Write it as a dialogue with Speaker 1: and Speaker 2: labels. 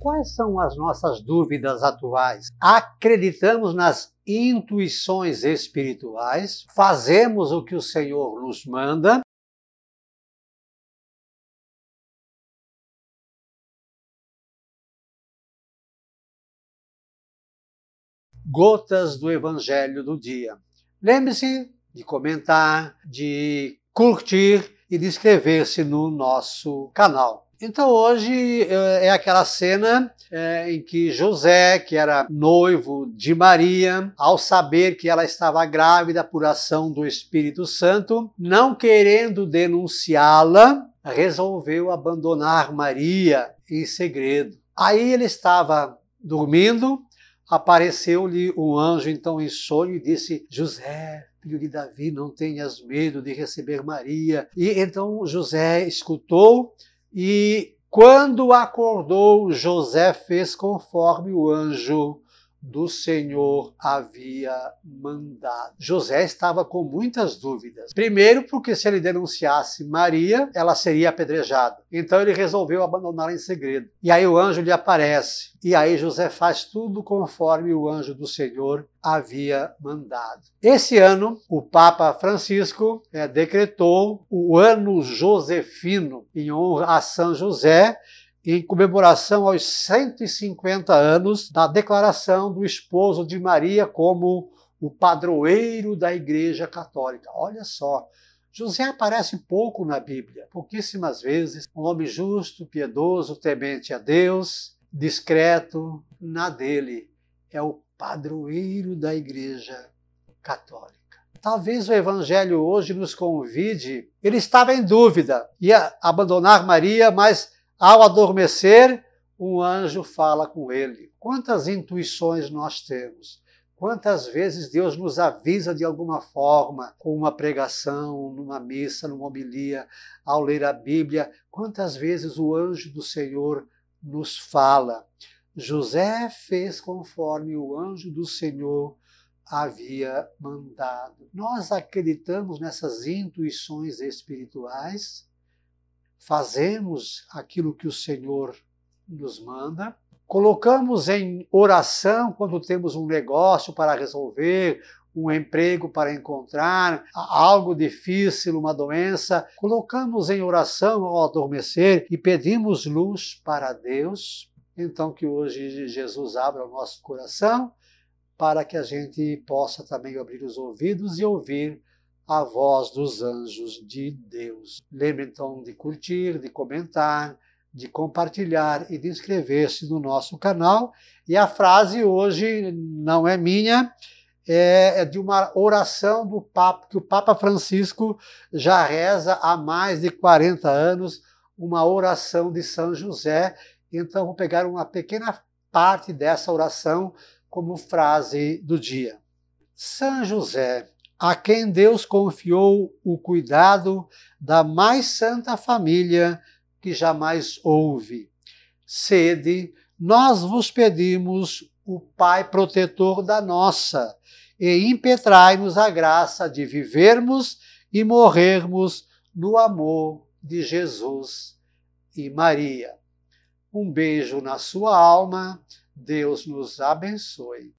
Speaker 1: Quais são as nossas dúvidas atuais? Acreditamos nas intuições espirituais? Fazemos o que o Senhor nos manda? Gotas do Evangelho do Dia. Lembre-se de comentar, de curtir e de inscrever-se no nosso canal. Então hoje é, é aquela cena é, em que José, que era noivo de Maria, ao saber que ela estava grávida por ação do Espírito Santo, não querendo denunciá-la, resolveu abandonar Maria em segredo. Aí ele estava dormindo, apareceu-lhe um anjo então em sonho e disse: José, filho de Davi, não tenhas medo de receber Maria. E então José escutou e quando acordou, José fez conforme o anjo do Senhor havia mandado. José estava com muitas dúvidas. Primeiro, porque se ele denunciasse Maria, ela seria apedrejada. Então ele resolveu abandoná-la em segredo. E aí o anjo lhe aparece. E aí José faz tudo conforme o anjo do Senhor havia mandado. Esse ano, o Papa Francisco é, decretou o ano josefino em honra a São José em comemoração aos 150 anos da declaração do esposo de Maria como o padroeiro da Igreja Católica. Olha só, José aparece pouco na Bíblia, pouquíssimas vezes. Um homem justo, piedoso, temente a Deus, discreto, na dele. É o padroeiro da Igreja Católica. Talvez o Evangelho hoje nos convide. Ele estava em dúvida, ia abandonar Maria, mas ao adormecer, um anjo fala com ele. Quantas intuições nós temos? Quantas vezes Deus nos avisa de alguma forma, com uma pregação, numa missa, numa homilia, ao ler a Bíblia? Quantas vezes o anjo do Senhor nos fala? José fez conforme o anjo do Senhor havia mandado. Nós acreditamos nessas intuições espirituais fazemos aquilo que o Senhor nos manda, colocamos em oração quando temos um negócio para resolver, um emprego para encontrar, algo difícil, uma doença, colocamos em oração ao adormecer e pedimos luz para Deus. Então, que hoje Jesus abra o nosso coração para que a gente possa também abrir os ouvidos e ouvir a voz dos anjos de Deus. Lembre então de curtir, de comentar, de compartilhar e de inscrever-se no nosso canal. E a frase hoje não é minha, é, é de uma oração do Papa, que o Papa Francisco já reza há mais de 40 anos, uma oração de São José. Então vou pegar uma pequena parte dessa oração como frase do dia. São José, a quem Deus confiou o cuidado da mais santa família que jamais houve. Sede, nós vos pedimos o Pai protetor da nossa, e impetrai-nos a graça de vivermos e morrermos no amor de Jesus e Maria. Um beijo na sua alma, Deus nos abençoe.